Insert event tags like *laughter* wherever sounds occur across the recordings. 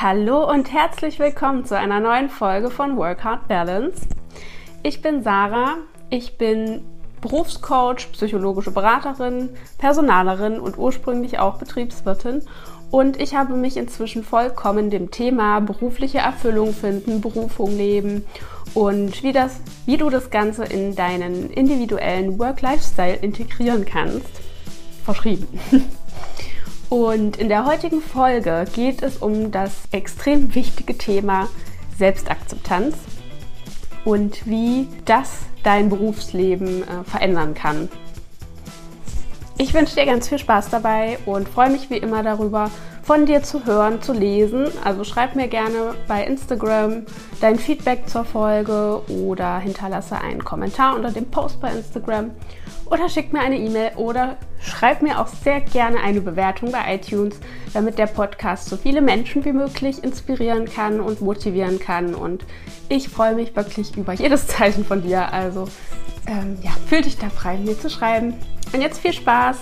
Hallo und herzlich willkommen zu einer neuen Folge von Work Hard Balance. Ich bin Sarah, ich bin Berufscoach, psychologische Beraterin, Personalerin und ursprünglich auch Betriebswirtin. Und ich habe mich inzwischen vollkommen dem Thema berufliche Erfüllung finden, Berufung leben und wie, das, wie du das Ganze in deinen individuellen Work-Lifestyle integrieren kannst, verschrieben. *laughs* Und in der heutigen Folge geht es um das extrem wichtige Thema Selbstakzeptanz und wie das dein Berufsleben äh, verändern kann. Ich wünsche dir ganz viel Spaß dabei und freue mich wie immer darüber, von dir zu hören, zu lesen. Also schreib mir gerne bei Instagram dein Feedback zur Folge oder hinterlasse einen Kommentar unter dem Post bei Instagram oder schick mir eine E-Mail oder schreib mir auch sehr gerne eine Bewertung bei iTunes, damit der Podcast so viele Menschen wie möglich inspirieren kann und motivieren kann. Und ich freue mich wirklich über jedes Zeichen von dir. Also ähm, ja, fühl dich da frei, mir zu schreiben. Und jetzt viel Spaß!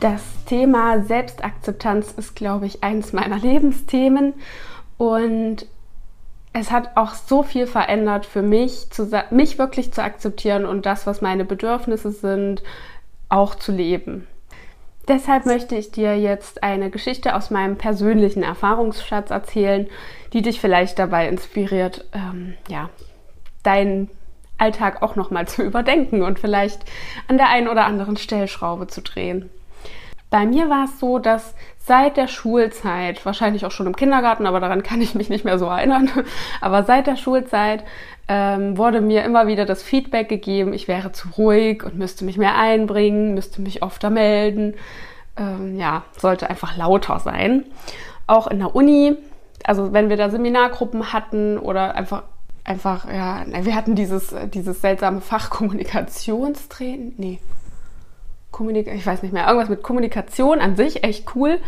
Das Thema Selbstakzeptanz ist, glaube ich, eines meiner Lebensthemen. Und es hat auch so viel verändert für mich, zu, mich wirklich zu akzeptieren und das, was meine Bedürfnisse sind, auch zu leben. Deshalb möchte ich dir jetzt eine Geschichte aus meinem persönlichen Erfahrungsschatz erzählen, die dich vielleicht dabei inspiriert, ähm, ja, deinen Alltag auch nochmal zu *laughs* überdenken und vielleicht an der einen oder anderen Stellschraube zu drehen. Bei mir war es so, dass seit der Schulzeit, wahrscheinlich auch schon im Kindergarten, aber daran kann ich mich nicht mehr so erinnern, *laughs* aber seit der Schulzeit ähm, wurde mir immer wieder das Feedback gegeben, ich wäre zu ruhig und müsste mich mehr einbringen, müsste mich öfter melden, ähm, ja, sollte einfach lauter sein. Auch in der Uni, also wenn wir da Seminargruppen hatten oder einfach einfach, ja, wir hatten dieses, dieses seltsame Fach Kommunikationstraining, nee, Kommunik ich weiß nicht mehr, irgendwas mit Kommunikation an sich, echt cool.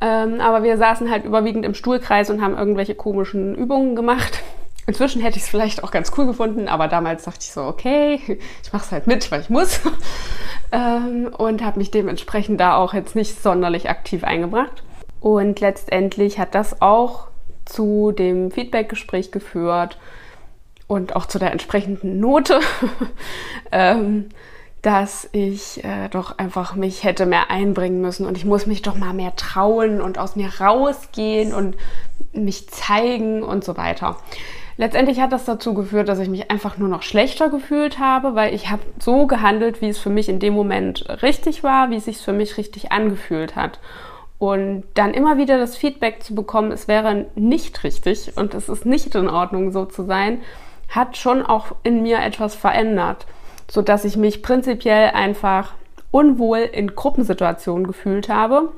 Ähm, aber wir saßen halt überwiegend im Stuhlkreis und haben irgendwelche komischen Übungen gemacht. *laughs* Inzwischen hätte ich es vielleicht auch ganz cool gefunden, aber damals dachte ich so, okay, ich mache es halt mit, weil ich muss. *laughs* ähm, und habe mich dementsprechend da auch jetzt nicht sonderlich aktiv eingebracht. Und letztendlich hat das auch zu dem Feedbackgespräch geführt und auch zu der entsprechenden Note. *laughs* ähm, dass ich äh, doch einfach mich hätte mehr einbringen müssen und ich muss mich doch mal mehr trauen und aus mir rausgehen und mich zeigen und so weiter. Letztendlich hat das dazu geführt, dass ich mich einfach nur noch schlechter gefühlt habe, weil ich habe so gehandelt, wie es für mich in dem Moment richtig war, wie es sich für mich richtig angefühlt hat. Und dann immer wieder das Feedback zu bekommen, es wäre nicht richtig und es ist nicht in Ordnung, so zu sein, hat schon auch in mir etwas verändert so dass ich mich prinzipiell einfach unwohl in Gruppensituationen gefühlt habe.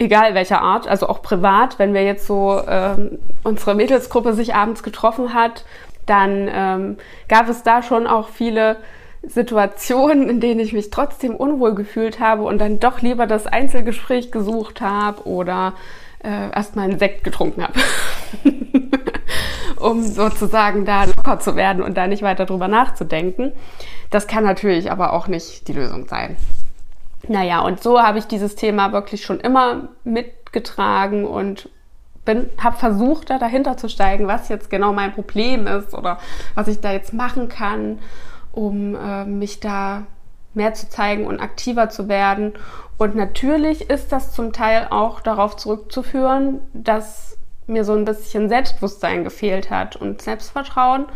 Egal welcher Art, also auch privat, wenn wir jetzt so ähm, unsere Mädelsgruppe sich abends getroffen hat, dann ähm, gab es da schon auch viele Situationen, in denen ich mich trotzdem unwohl gefühlt habe und dann doch lieber das Einzelgespräch gesucht habe oder äh, erstmal einen Sekt getrunken habe. *laughs* um sozusagen da locker zu werden und da nicht weiter drüber nachzudenken. Das kann natürlich aber auch nicht die Lösung sein. Naja, und so habe ich dieses Thema wirklich schon immer mitgetragen und habe versucht, da dahinter zu steigen, was jetzt genau mein Problem ist oder was ich da jetzt machen kann, um äh, mich da mehr zu zeigen und aktiver zu werden. Und natürlich ist das zum Teil auch darauf zurückzuführen, dass mir so ein bisschen Selbstbewusstsein gefehlt hat und Selbstvertrauen.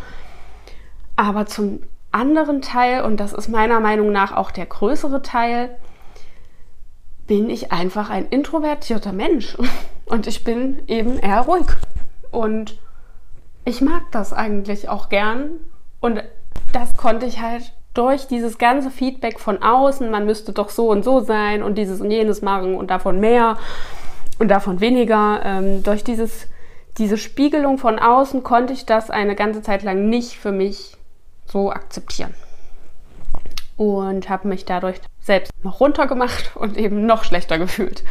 Aber zum anderen Teil, und das ist meiner Meinung nach auch der größere Teil, bin ich einfach ein introvertierter Mensch. *laughs* Und ich bin eben eher ruhig. Und ich mag das eigentlich auch gern. Und das konnte ich halt durch dieses ganze Feedback von außen, man müsste doch so und so sein und dieses und jenes machen und davon mehr und davon weniger. Ähm, durch dieses, diese Spiegelung von außen konnte ich das eine ganze Zeit lang nicht für mich so akzeptieren. Und habe mich dadurch selbst noch runtergemacht *laughs* und eben noch schlechter gefühlt.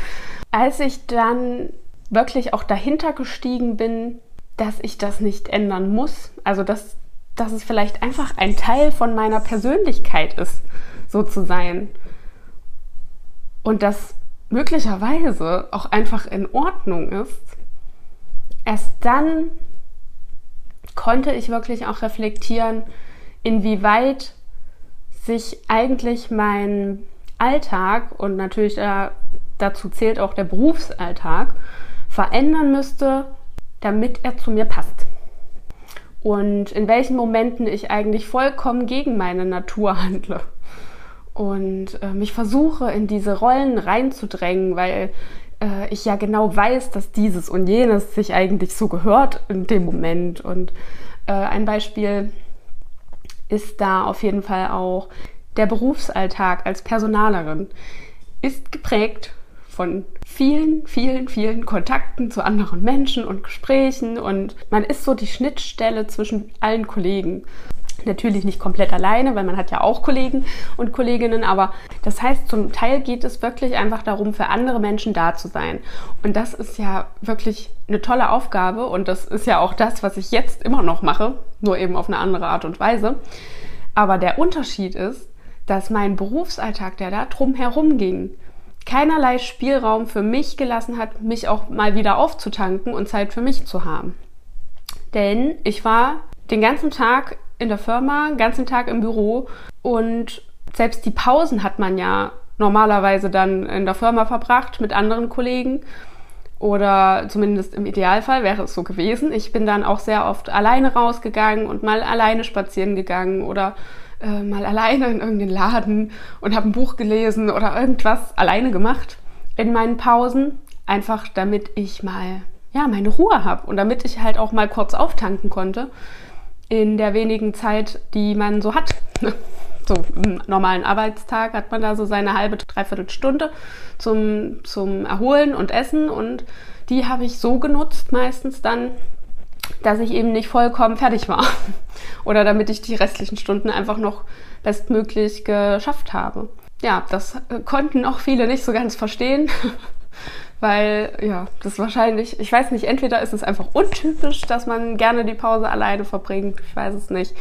Als ich dann wirklich auch dahinter gestiegen bin, dass ich das nicht ändern muss, also dass, dass es vielleicht einfach ein Teil von meiner Persönlichkeit ist, so zu sein und das möglicherweise auch einfach in Ordnung ist, erst dann konnte ich wirklich auch reflektieren, inwieweit sich eigentlich mein Alltag und natürlich äh, dazu zählt auch der Berufsalltag verändern müsste, damit er zu mir passt. Und in welchen Momenten ich eigentlich vollkommen gegen meine Natur handle und äh, mich versuche in diese Rollen reinzudrängen, weil äh, ich ja genau weiß, dass dieses und jenes sich eigentlich so gehört in dem Moment. Und äh, ein Beispiel ist da auf jeden Fall auch der Berufsalltag als Personalerin ist geprägt von vielen, vielen, vielen Kontakten zu anderen Menschen und Gesprächen und man ist so die Schnittstelle zwischen allen Kollegen. Natürlich nicht komplett alleine, weil man hat ja auch Kollegen und Kolleginnen, aber das heißt, zum Teil geht es wirklich einfach darum, für andere Menschen da zu sein. Und das ist ja wirklich eine tolle Aufgabe und das ist ja auch das, was ich jetzt immer noch mache, nur eben auf eine andere Art und Weise. Aber der Unterschied ist, dass mein Berufsalltag, der da drum herum ging, keinerlei Spielraum für mich gelassen hat, mich auch mal wieder aufzutanken und Zeit für mich zu haben. Denn ich war den ganzen Tag in der Firma, den ganzen Tag im Büro. Und selbst die Pausen hat man ja normalerweise dann in der Firma verbracht mit anderen Kollegen. Oder zumindest im Idealfall wäre es so gewesen. Ich bin dann auch sehr oft alleine rausgegangen und mal alleine spazieren gegangen oder äh, mal alleine in irgendeinen Laden und habe ein Buch gelesen oder irgendwas alleine gemacht in meinen Pausen, einfach damit ich mal ja meine Ruhe habe und damit ich halt auch mal kurz auftanken konnte in der wenigen Zeit, die man so hat. *laughs* So im normalen Arbeitstag hat man da so seine halbe, dreiviertel Stunde zum, zum Erholen und Essen und die habe ich so genutzt meistens dann, dass ich eben nicht vollkommen fertig war. *laughs* Oder damit ich die restlichen Stunden einfach noch bestmöglich geschafft habe. Ja, das äh, konnten auch viele nicht so ganz verstehen, *laughs* weil ja, das wahrscheinlich, ich weiß nicht, entweder ist es einfach untypisch, dass man gerne die Pause alleine verbringt, ich weiß es nicht.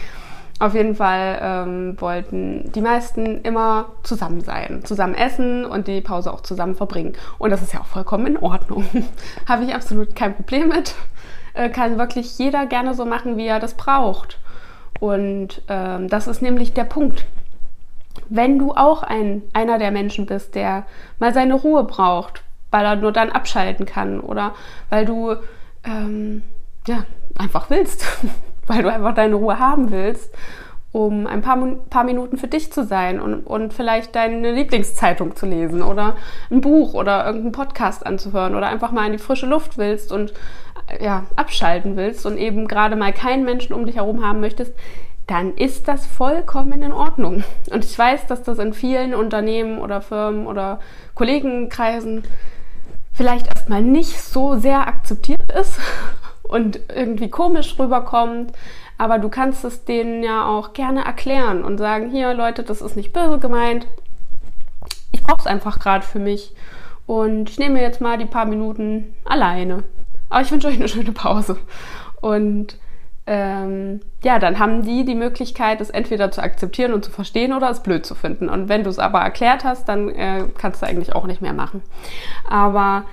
Auf jeden Fall ähm, wollten die meisten immer zusammen sein, zusammen essen und die Pause auch zusammen verbringen. Und das ist ja auch vollkommen in Ordnung. *laughs* Habe ich absolut kein Problem mit. Äh, kann wirklich jeder gerne so machen, wie er das braucht. Und ähm, das ist nämlich der Punkt. Wenn du auch ein, einer der Menschen bist, der mal seine Ruhe braucht, weil er nur dann abschalten kann oder weil du ähm, ja, einfach willst, *laughs* weil du einfach deine Ruhe haben willst, um ein paar, paar Minuten für dich zu sein und, und vielleicht deine Lieblingszeitung zu lesen oder ein Buch oder irgendeinen Podcast anzuhören oder einfach mal in die frische Luft willst und ja, abschalten willst und eben gerade mal keinen Menschen um dich herum haben möchtest, dann ist das vollkommen in Ordnung. Und ich weiß, dass das in vielen Unternehmen oder Firmen oder Kollegenkreisen vielleicht erstmal nicht so sehr akzeptiert ist *laughs* und irgendwie komisch rüberkommt. Aber du kannst es denen ja auch gerne erklären und sagen, hier Leute, das ist nicht böse gemeint. Ich brauche es einfach gerade für mich. Und ich nehme jetzt mal die paar Minuten alleine. Aber ich wünsche euch eine schöne Pause. Und ähm, ja, dann haben die die Möglichkeit, es entweder zu akzeptieren und zu verstehen oder es blöd zu finden. Und wenn du es aber erklärt hast, dann äh, kannst du eigentlich auch nicht mehr machen. Aber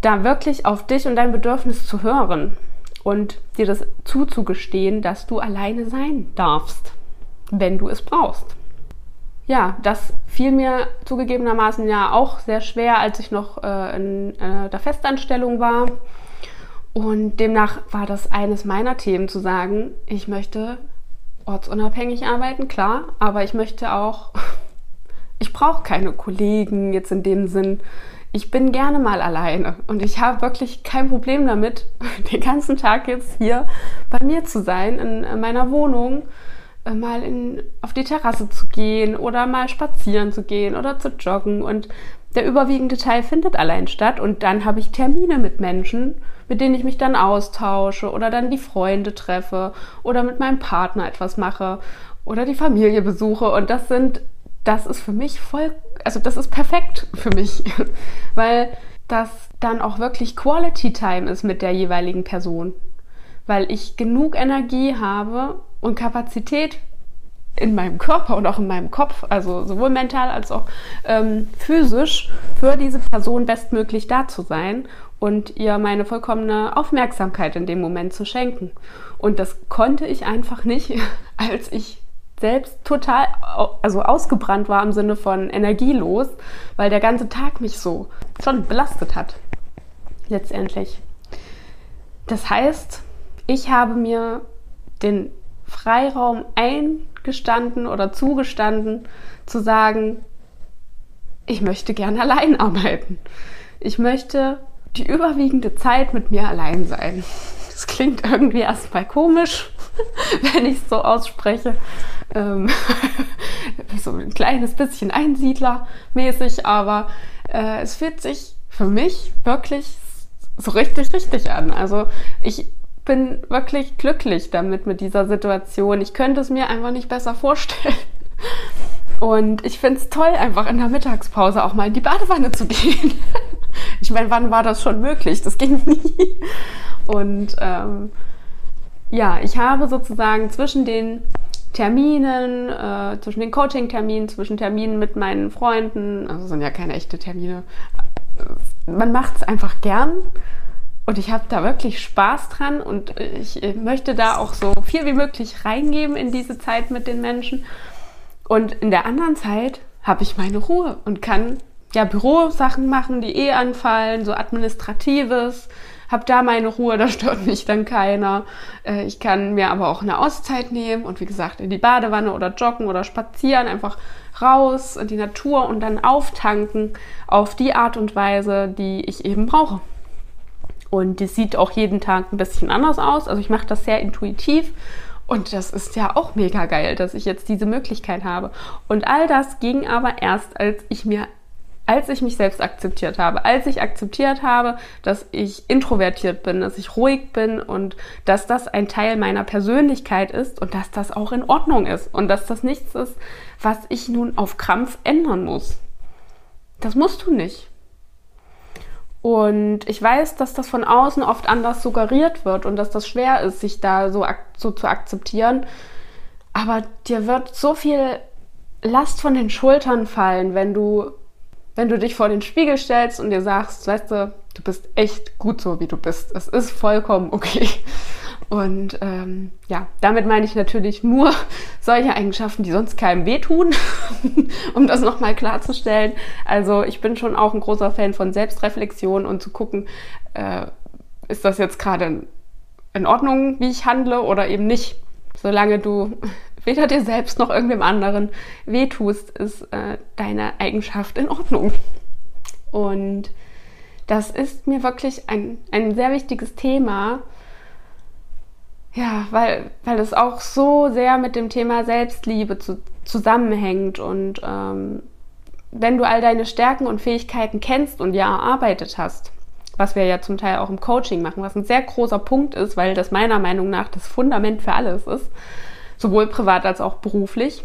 da wirklich auf dich und dein Bedürfnis zu hören und dir das zuzugestehen, dass du alleine sein darfst, wenn du es brauchst. Ja, das fiel mir zugegebenermaßen ja auch sehr schwer, als ich noch äh, in äh, der Festanstellung war und demnach war das eines meiner Themen zu sagen, ich möchte ortsunabhängig arbeiten, klar, aber ich möchte auch, *laughs* ich brauche keine Kollegen jetzt in dem Sinn. Ich bin gerne mal alleine und ich habe wirklich kein Problem damit, *laughs* den ganzen Tag jetzt hier bei mir zu sein, in meiner Wohnung, mal in, auf die Terrasse zu gehen oder mal spazieren zu gehen oder zu joggen. Und der überwiegende Teil findet allein statt und dann habe ich Termine mit Menschen, mit denen ich mich dann austausche oder dann die Freunde treffe oder mit meinem Partner etwas mache oder die Familie besuche. Und das sind, das ist für mich voll, also das ist perfekt für mich, *laughs* weil das dann auch wirklich Quality Time ist mit der jeweiligen Person. Weil ich genug Energie habe und Kapazität in meinem Körper und auch in meinem Kopf, also sowohl mental als auch ähm, physisch, für diese Person bestmöglich da zu sein und ihr meine vollkommene Aufmerksamkeit in dem Moment zu schenken. Und das konnte ich einfach nicht, *laughs* als ich selbst total also ausgebrannt war im Sinne von energielos, weil der ganze Tag mich so schon belastet hat. Letztendlich. Das heißt, ich habe mir den Freiraum eingestanden oder zugestanden, zu sagen, ich möchte gerne allein arbeiten. Ich möchte die überwiegende Zeit mit mir allein sein. Das klingt irgendwie erstmal komisch, *laughs* wenn ich es so ausspreche. Ähm, *laughs* so ein kleines bisschen Einsiedlermäßig, aber äh, es fühlt sich für mich wirklich so richtig, richtig an. Also ich bin wirklich glücklich damit mit dieser Situation. Ich könnte es mir einfach nicht besser vorstellen. Und ich finde es toll, einfach in der Mittagspause auch mal in die Badewanne zu gehen. *laughs* Ich meine, wann war das schon möglich? Das ging nie. Und ähm, ja, ich habe sozusagen zwischen den Terminen, äh, zwischen den Coaching-Terminen, zwischen Terminen mit meinen Freunden, also sind ja keine echte Termine, man macht es einfach gern und ich habe da wirklich Spaß dran und ich möchte da auch so viel wie möglich reingeben in diese Zeit mit den Menschen. Und in der anderen Zeit habe ich meine Ruhe und kann ja Bürosachen machen, die eh anfallen, so administratives. Hab da meine Ruhe, *laughs* da stört mich dann keiner. Äh, ich kann mir aber auch eine Auszeit nehmen und wie gesagt in die Badewanne oder joggen oder spazieren, einfach raus in die Natur und dann auftanken auf die Art und Weise, die ich eben brauche. Und das sieht auch jeden Tag ein bisschen anders aus. Also ich mache das sehr intuitiv und das ist ja auch mega geil, dass ich jetzt diese Möglichkeit habe. Und all das ging aber erst, als ich mir als ich mich selbst akzeptiert habe, als ich akzeptiert habe, dass ich introvertiert bin, dass ich ruhig bin und dass das ein Teil meiner Persönlichkeit ist und dass das auch in Ordnung ist und dass das nichts ist, was ich nun auf Krampf ändern muss. Das musst du nicht. Und ich weiß, dass das von außen oft anders suggeriert wird und dass das schwer ist, sich da so, so zu akzeptieren. Aber dir wird so viel Last von den Schultern fallen, wenn du wenn du dich vor den Spiegel stellst und dir sagst, weißt du, du bist echt gut so, wie du bist. Es ist vollkommen okay. Und ähm, ja, damit meine ich natürlich nur *laughs* solche Eigenschaften, die sonst keinem wehtun, *laughs* um das nochmal klarzustellen. Also ich bin schon auch ein großer Fan von Selbstreflexion und zu gucken, äh, ist das jetzt gerade in Ordnung, wie ich handle oder eben nicht. Solange du *laughs* weder dir selbst noch irgendwem anderen wehtust, ist äh, deine Eigenschaft in Ordnung. Und das ist mir wirklich ein, ein sehr wichtiges Thema. Ja, weil, weil es auch so sehr mit dem Thema Selbstliebe zu, zusammenhängt. Und ähm, wenn du all deine Stärken und Fähigkeiten kennst und ja erarbeitet hast, was wir ja zum Teil auch im Coaching machen, was ein sehr großer Punkt ist, weil das meiner Meinung nach das Fundament für alles ist, sowohl privat als auch beruflich.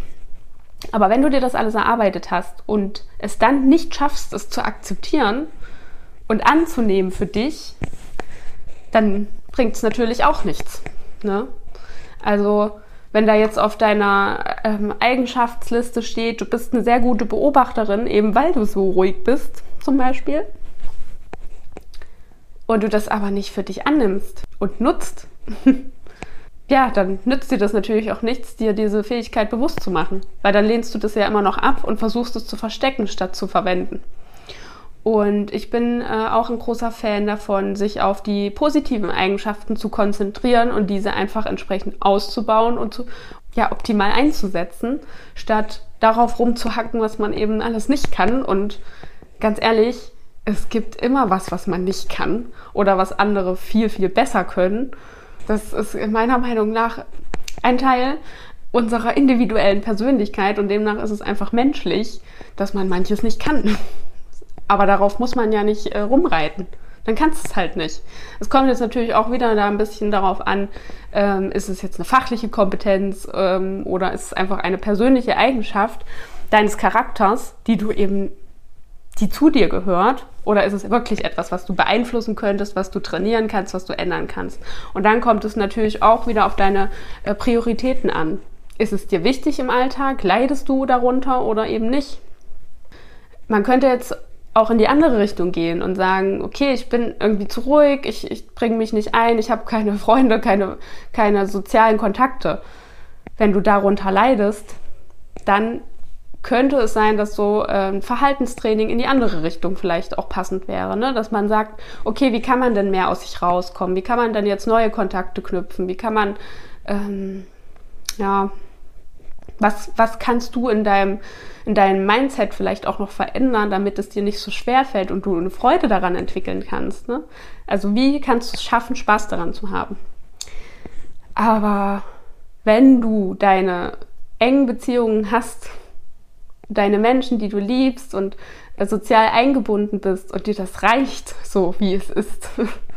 Aber wenn du dir das alles erarbeitet hast und es dann nicht schaffst, es zu akzeptieren und anzunehmen für dich, dann bringt es natürlich auch nichts. Ne? Also wenn da jetzt auf deiner ähm, Eigenschaftsliste steht, du bist eine sehr gute Beobachterin, eben weil du so ruhig bist, zum Beispiel, und du das aber nicht für dich annimmst und nutzt, *laughs* ja, dann nützt dir das natürlich auch nichts, dir diese Fähigkeit bewusst zu machen, weil dann lehnst du das ja immer noch ab und versuchst es zu verstecken, statt zu verwenden. Und ich bin äh, auch ein großer Fan davon, sich auf die positiven Eigenschaften zu konzentrieren und diese einfach entsprechend auszubauen und zu, ja, optimal einzusetzen, statt darauf rumzuhacken, was man eben alles nicht kann. Und ganz ehrlich, es gibt immer was, was man nicht kann oder was andere viel, viel besser können. Das ist meiner Meinung nach ein Teil unserer individuellen Persönlichkeit und demnach ist es einfach menschlich, dass man manches nicht kann. Aber darauf muss man ja nicht äh, rumreiten. Dann kannst du es halt nicht. Es kommt jetzt natürlich auch wieder da ein bisschen darauf an, ähm, ist es jetzt eine fachliche Kompetenz ähm, oder ist es einfach eine persönliche Eigenschaft deines Charakters, die du eben die zu dir gehört? Oder ist es wirklich etwas, was du beeinflussen könntest, was du trainieren kannst, was du ändern kannst? Und dann kommt es natürlich auch wieder auf deine äh, Prioritäten an. Ist es dir wichtig im Alltag? Leidest du darunter oder eben nicht? Man könnte jetzt auch in die andere Richtung gehen und sagen, okay, ich bin irgendwie zu ruhig, ich, ich bringe mich nicht ein, ich habe keine Freunde, keine, keine sozialen Kontakte. Wenn du darunter leidest, dann könnte es sein, dass so ein ähm, Verhaltenstraining in die andere Richtung vielleicht auch passend wäre. Ne? Dass man sagt, okay, wie kann man denn mehr aus sich rauskommen? Wie kann man denn jetzt neue Kontakte knüpfen? Wie kann man, ähm, ja, was, was kannst du in deinem, in deinem Mindset vielleicht auch noch verändern, damit es dir nicht so schwer fällt und du eine Freude daran entwickeln kannst? Ne? Also wie kannst du es schaffen, Spaß daran zu haben? Aber wenn du deine engen Beziehungen hast, deine Menschen, die du liebst und äh, sozial eingebunden bist und dir das reicht, so wie es ist,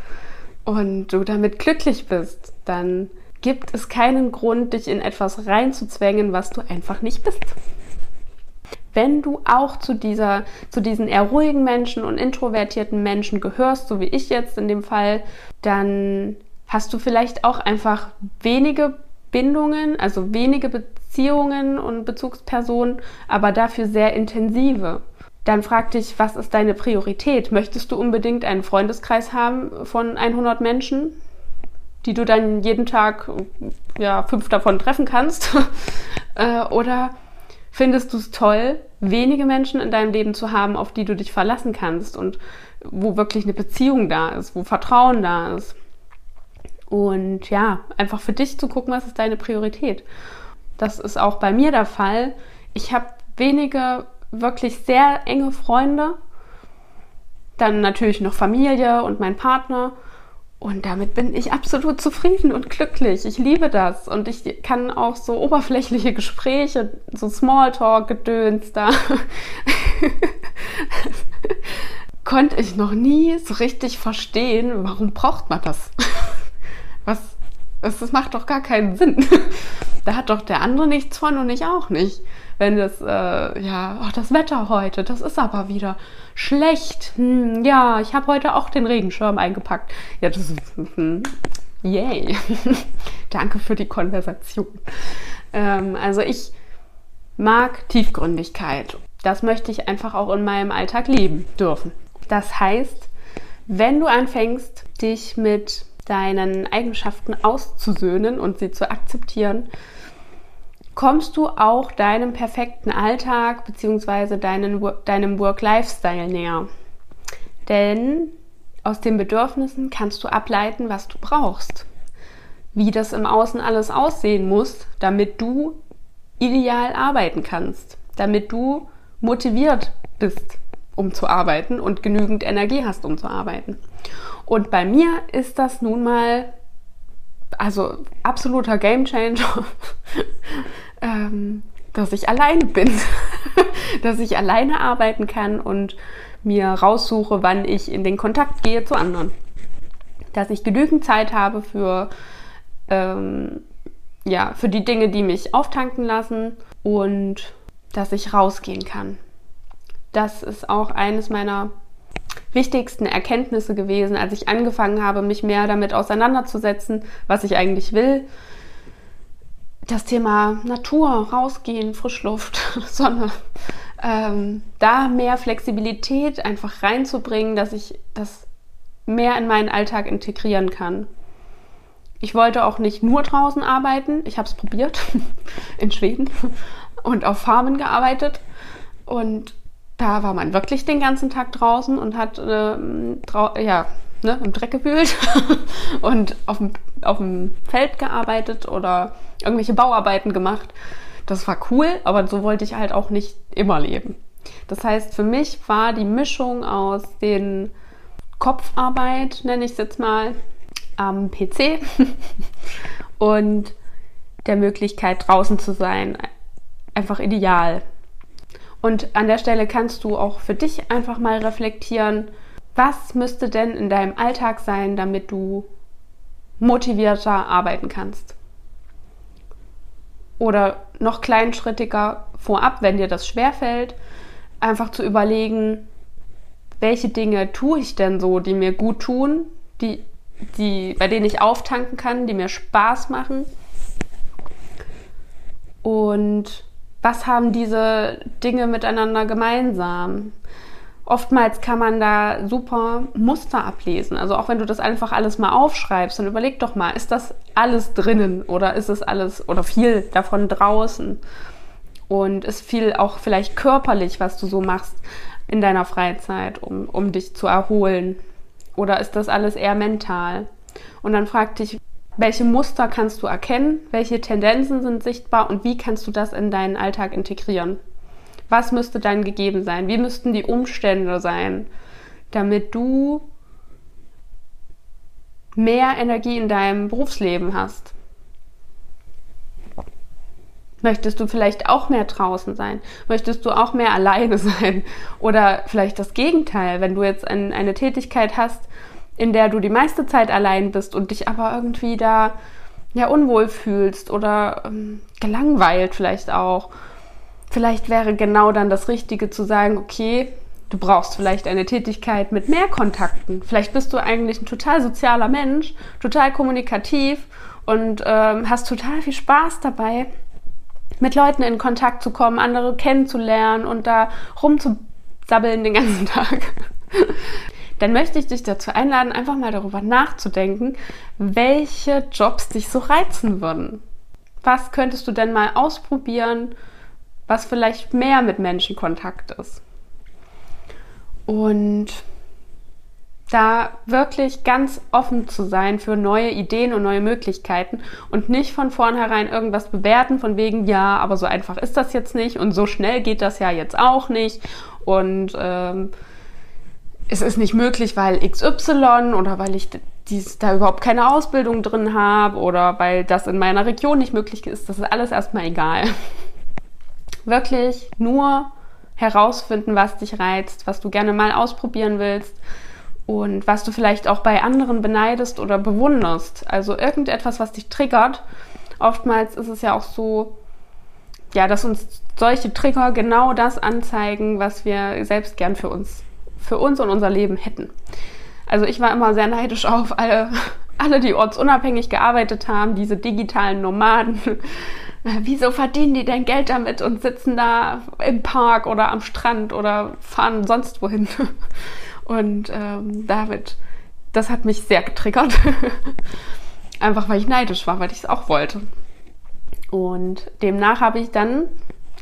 *laughs* und du damit glücklich bist, dann gibt es keinen Grund, dich in etwas reinzuzwängen, was du einfach nicht bist. Wenn du auch zu, dieser, zu diesen eher ruhigen Menschen und introvertierten Menschen gehörst, so wie ich jetzt in dem Fall, dann hast du vielleicht auch einfach wenige Bindungen, also wenige Beziehungen und Bezugspersonen, aber dafür sehr intensive. Dann frag dich, was ist deine Priorität? Möchtest du unbedingt einen Freundeskreis haben von 100 Menschen, die du dann jeden Tag ja, fünf davon treffen kannst? *laughs* Äh, oder findest du es toll, wenige Menschen in deinem Leben zu haben, auf die du dich verlassen kannst und wo wirklich eine Beziehung da ist, wo Vertrauen da ist? Und ja, einfach für dich zu gucken, was ist deine Priorität. Das ist auch bei mir der Fall. Ich habe wenige wirklich sehr enge Freunde. Dann natürlich noch Familie und mein Partner. Und damit bin ich absolut zufrieden und glücklich. Ich liebe das. Und ich kann auch so oberflächliche Gespräche, so Smalltalk-Gedöns da, *laughs* konnte ich noch nie so richtig verstehen, warum braucht man das? Was? Das, das macht doch gar keinen Sinn. da hat doch der andere nichts von und ich auch nicht. Wenn das, äh, ja, oh, das Wetter heute, das ist aber wieder schlecht. Hm, ja, ich habe heute auch den Regenschirm eingepackt. Ja, das ist, hm, yay. *laughs* Danke für die Konversation. Ähm, also ich mag Tiefgründigkeit. Das möchte ich einfach auch in meinem Alltag leben dürfen. Das heißt, wenn du anfängst, dich mit deinen Eigenschaften auszusöhnen und sie zu akzeptieren, kommst du auch deinem perfekten Alltag bzw. deinem Work-Lifestyle näher. Denn aus den Bedürfnissen kannst du ableiten, was du brauchst. Wie das im Außen alles aussehen muss, damit du ideal arbeiten kannst, damit du motiviert bist, um zu arbeiten und genügend Energie hast, um zu arbeiten. Und bei mir ist das nun mal, also absoluter Gamechanger, *laughs* ähm, dass ich alleine bin, *laughs* dass ich alleine arbeiten kann und mir raussuche, wann ich in den Kontakt gehe zu anderen. Dass ich genügend Zeit habe für, ähm, ja, für die Dinge, die mich auftanken lassen und dass ich rausgehen kann. Das ist auch eines meiner wichtigsten Erkenntnisse gewesen, als ich angefangen habe, mich mehr damit auseinanderzusetzen, was ich eigentlich will. Das Thema Natur, rausgehen, Frischluft, *laughs* Sonne, ähm, da mehr Flexibilität einfach reinzubringen, dass ich das mehr in meinen Alltag integrieren kann. Ich wollte auch nicht nur draußen arbeiten. Ich habe es probiert *laughs* in Schweden und auf Farmen gearbeitet. Und da war man wirklich den ganzen Tag draußen und hat äh, ja, ne, im Dreck gewühlt *laughs* und auf dem, auf dem Feld gearbeitet oder irgendwelche Bauarbeiten gemacht. Das war cool, aber so wollte ich halt auch nicht immer leben. Das heißt, für mich war die Mischung aus den Kopfarbeit, nenne ich es jetzt mal, am PC *laughs* und der Möglichkeit draußen zu sein, einfach ideal. Und an der Stelle kannst du auch für dich einfach mal reflektieren, was müsste denn in deinem Alltag sein, damit du motivierter arbeiten kannst. Oder noch kleinschrittiger vorab, wenn dir das schwerfällt, einfach zu überlegen, welche Dinge tue ich denn so, die mir gut tun, die, die, bei denen ich auftanken kann, die mir Spaß machen Und was haben diese Dinge miteinander gemeinsam? Oftmals kann man da super Muster ablesen. Also auch wenn du das einfach alles mal aufschreibst, dann überleg doch mal, ist das alles drinnen oder ist es alles oder viel davon draußen? Und ist viel auch vielleicht körperlich, was du so machst in deiner Freizeit, um, um dich zu erholen? Oder ist das alles eher mental? Und dann frag dich, welche Muster kannst du erkennen? Welche Tendenzen sind sichtbar? Und wie kannst du das in deinen Alltag integrieren? Was müsste dann gegeben sein? Wie müssten die Umstände sein, damit du mehr Energie in deinem Berufsleben hast? Möchtest du vielleicht auch mehr draußen sein? Möchtest du auch mehr *laughs* alleine sein? Oder vielleicht das Gegenteil, wenn du jetzt ein, eine Tätigkeit hast, in der du die meiste Zeit allein bist und dich aber irgendwie da ja unwohl fühlst oder ähm, gelangweilt vielleicht auch. Vielleicht wäre genau dann das Richtige zu sagen, okay, du brauchst vielleicht eine Tätigkeit mit mehr Kontakten. Vielleicht bist du eigentlich ein total sozialer Mensch, total kommunikativ und ähm, hast total viel Spaß dabei, mit Leuten in Kontakt zu kommen, andere kennenzulernen und da rumzusabbeln den ganzen *laughs* Tag dann möchte ich dich dazu einladen, einfach mal darüber nachzudenken, welche Jobs dich so reizen würden. Was könntest du denn mal ausprobieren, was vielleicht mehr mit Menschen Kontakt ist? Und da wirklich ganz offen zu sein für neue Ideen und neue Möglichkeiten und nicht von vornherein irgendwas bewerten von wegen, ja, aber so einfach ist das jetzt nicht und so schnell geht das ja jetzt auch nicht und ähm, es ist nicht möglich, weil XY oder weil ich dies, da überhaupt keine Ausbildung drin habe oder weil das in meiner Region nicht möglich ist, das ist alles erstmal egal. Wirklich nur herausfinden, was dich reizt, was du gerne mal ausprobieren willst und was du vielleicht auch bei anderen beneidest oder bewunderst. Also irgendetwas, was dich triggert. Oftmals ist es ja auch so, ja, dass uns solche Trigger genau das anzeigen, was wir selbst gern für uns für uns und unser Leben hätten. Also ich war immer sehr neidisch auf alle, *laughs* alle, die ortsunabhängig gearbeitet haben, diese digitalen Nomaden. Wieso verdienen die denn Geld damit und sitzen da im Park oder am Strand oder fahren sonst wohin? *laughs* Und ähm, David, das hat mich sehr getriggert. *laughs* Einfach weil ich neidisch war, weil ich es auch wollte. Und demnach habe ich dann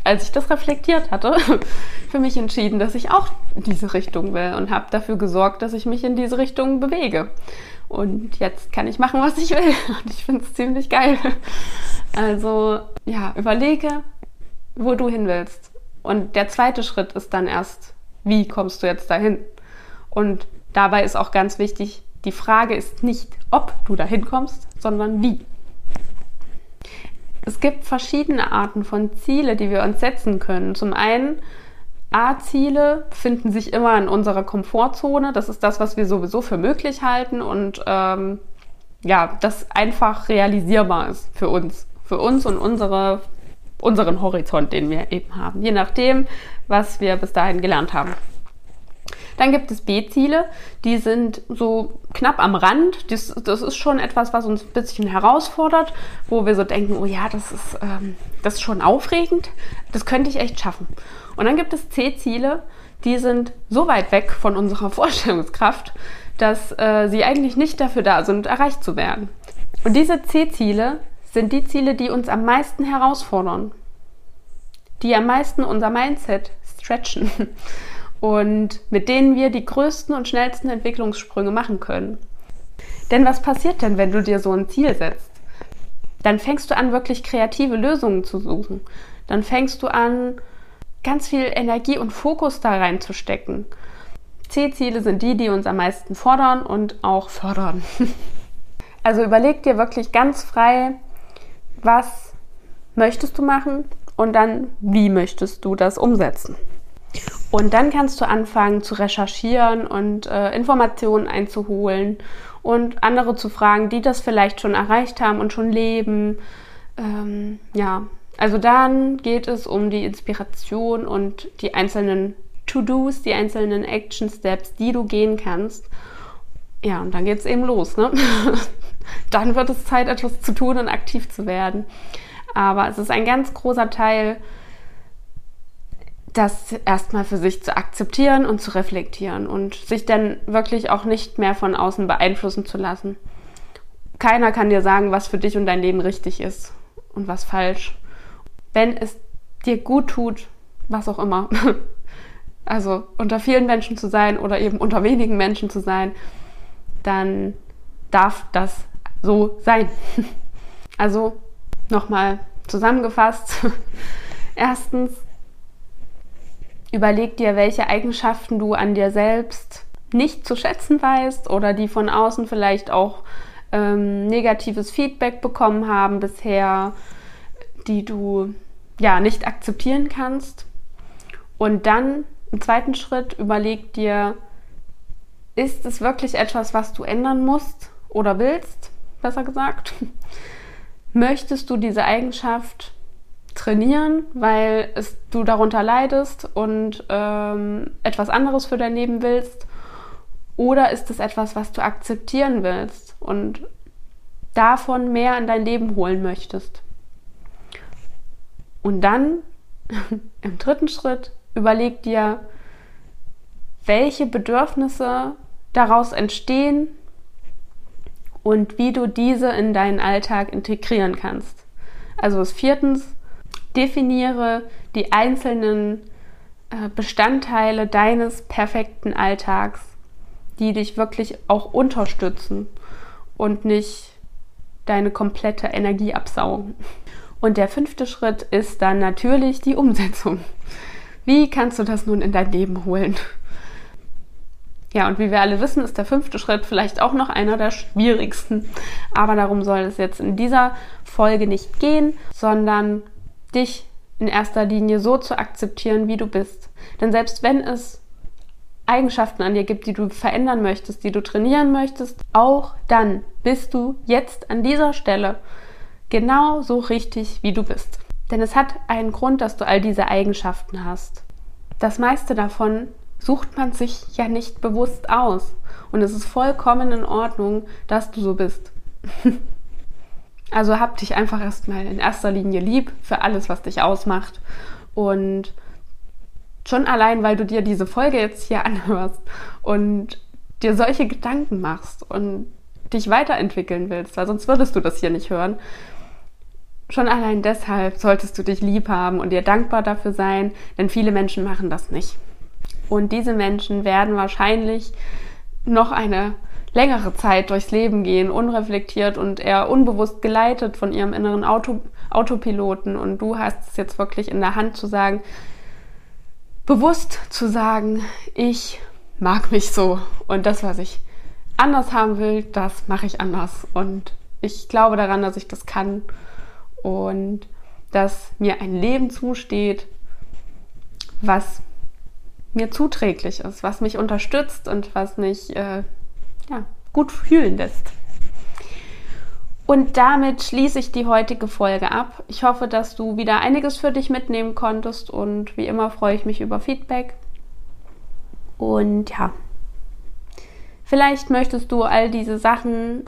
als ich das reflektiert hatte, *laughs* für mich entschieden, dass ich auch diese Richtung will und habe dafür gesorgt, dass ich mich in diese Richtung bewege. Und jetzt kann ich machen, was ich will. *laughs* Und ich finde es ziemlich geil. Also ja, überlege, wo du hin willst. Und der zweite Schritt ist dann erst, wie kommst du jetzt dahin? Und dabei ist auch ganz wichtig, die Frage ist nicht, ob du dahin kommst, sondern wie. Es gibt verschiedene Arten von Ziele, die wir uns setzen können. Zum einen A-Ziele befinden sich immer in unserer Komfortzone. Das ist das, was wir sowieso für möglich halten und ähm, ja, das einfach realisierbar ist für uns, für uns und unsere, unseren Horizont, den wir eben haben, je nachdem, was wir bis dahin gelernt haben. Dann gibt es B-Ziele, die sind so knapp am Rand. Das, das, ist schon etwas, was uns ein bisschen herausfordert, wo wir so denken, oh ja, das ist, ähm, das ist schon aufregend, das könnte ich echt schaffen. Und dann gibt es C-Ziele, die sind so weit weg von unserer *laughs* Vorstellungskraft, dass äh, sie eigentlich nicht dafür da sind, erreicht zu werden. Und diese C-Ziele sind die Ziele, die uns am meisten herausfordern, die am meisten unser Mindset stretchen *laughs* und mit denen wir die größten und schnellsten Entwicklungssprünge machen können. Denn was passiert denn, wenn du dir so ein Ziel setzt? Dann fängst du an, wirklich kreative Lösungen zu suchen. Dann fängst du an, ganz viel Energie und Fokus da reinzustecken. C-Ziele sind die, die uns am meisten fordern und auch fördern. *laughs* Also überleg dir wirklich ganz frei, was möchtest du machen und dann, wie möchtest du das umsetzen. Und dann kannst du anfangen zu recherchieren und äh, Informationen einzuholen und andere zu fragen, die das vielleicht schon erreicht haben und schon leben. Ähm, ja, also dann geht es um die Inspiration und die einzelnen To-Dos, die einzelnen Action Steps, die du gehen kannst. Ja, und dann geht es eben los. Ne? *laughs* dann wird es Zeit, etwas zu tun und aktiv zu werden. Aber es ist ein ganz großer Teil, das erstmal für sich zu akzeptieren und zu reflektieren und sich dann wirklich auch nicht mehr von außen beeinflussen zu lassen. Keiner kann dir sagen, was für dich und dein Leben richtig ist und was falsch. Wenn es dir gut tut, was auch immer. *laughs* Also unter vielen Menschen zu sein oder eben unter wenigen Menschen zu sein, dann darf das so sein. *laughs* Also nochmal zusammengefasst. *laughs* Erstens, überleg dir, welche Eigenschaften du an dir selbst nicht zu schätzen weißt oder die von außen vielleicht auch ähm, negatives Feedback bekommen haben bisher, die du ja nicht akzeptieren kannst. Und dann im zweiten Schritt überleg dir, ist es wirklich etwas, was du ändern musst oder willst, besser gesagt? *laughs* Möchtest du diese Eigenschaft trainieren, weil es, du darunter leidest und ähm, etwas anderes für dein Leben willst? Oder ist es etwas, was du akzeptieren willst und davon mehr in dein Leben holen möchtest? Und dann *laughs* im dritten Schritt überleg dir, welche Bedürfnisse daraus entstehen und wie du diese in deinen Alltag integrieren kannst. Also viertens, definiere die einzelnen äh, Bestandteile deines perfekten Alltags, die dich wirklich auch unterstützen und nicht deine komplette Energie absaugen. Und der fünfte Schritt ist dann natürlich die Umsetzung. Wie kannst du das nun in dein Leben holen? Ja, und wie wir alle wissen, ist der fünfte Schritt vielleicht auch noch einer der schwierigsten. Aber darum soll es jetzt in dieser Folge nicht gehen, sondern dich in erster Linie so zu akzeptieren, wie du bist. Denn selbst wenn es Eigenschaften an dir gibt, die du verändern möchtest, die du trainieren möchtest, auch dann bist du jetzt an dieser Stelle genau so richtig, wie du bist. Denn es hat einen Grund, dass du all diese Eigenschaften hast. Das meiste davon sucht man sich ja nicht bewusst aus. Und es ist vollkommen in Ordnung, dass du so bist. *laughs* Also hab dich einfach erstmal in erster Linie lieb für alles, was dich ausmacht. Und schon allein, weil du dir diese Folge jetzt hier *laughs* anhörst und dir solche Gedanken machst und dich weiterentwickeln willst, weil sonst würdest du das hier nicht hören. Schon allein deshalb solltest du dich lieb haben und dir dankbar dafür sein, denn viele Menschen machen das nicht. Und diese Menschen werden wahrscheinlich noch eine längere Zeit durchs Leben gehen, unreflektiert und eher unbewusst geleitet von ihrem inneren Auto, Autopiloten. Und du hast es jetzt wirklich in der Hand zu sagen, bewusst zu sagen, ich mag mich so und das, was ich anders haben will, das mache ich anders. Und ich glaube daran, dass ich das kann und dass mir ein Leben zusteht, was mir zuträglich ist, was mich unterstützt und was mich äh, ja, gut fühlen lässt. Und damit schließe ich die heutige Folge ab. Ich hoffe, dass du wieder einiges für dich mitnehmen konntest und wie immer freue ich mich über Feedback. Und ja, vielleicht möchtest du all diese Sachen,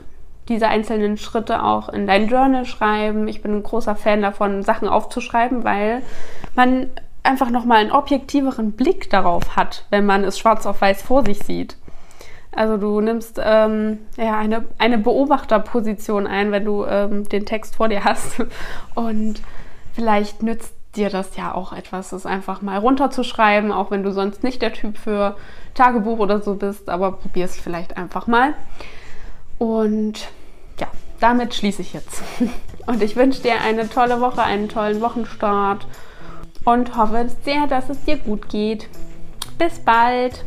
diese einzelnen Schritte auch in dein Journal schreiben. Ich bin ein großer Fan davon, Sachen aufzuschreiben, weil man einfach nochmal einen objektiveren Blick darauf hat, wenn man es schwarz auf weiß vor sich sieht. Also du nimmst ähm, ja, eine, eine Beobachterposition ein, wenn du ähm, den Text vor dir hast. *laughs* Und vielleicht nützt dir das ja auch etwas, es einfach mal runterzuschreiben, auch wenn du sonst nicht der Typ für Tagebuch oder so bist, aber probier es vielleicht einfach mal. Und damit schließe ich jetzt. *laughs* Und ich wünsche dir eine tolle Woche, einen tollen Wochenstart und hoffe sehr, dass es dir gut geht. Bis bald!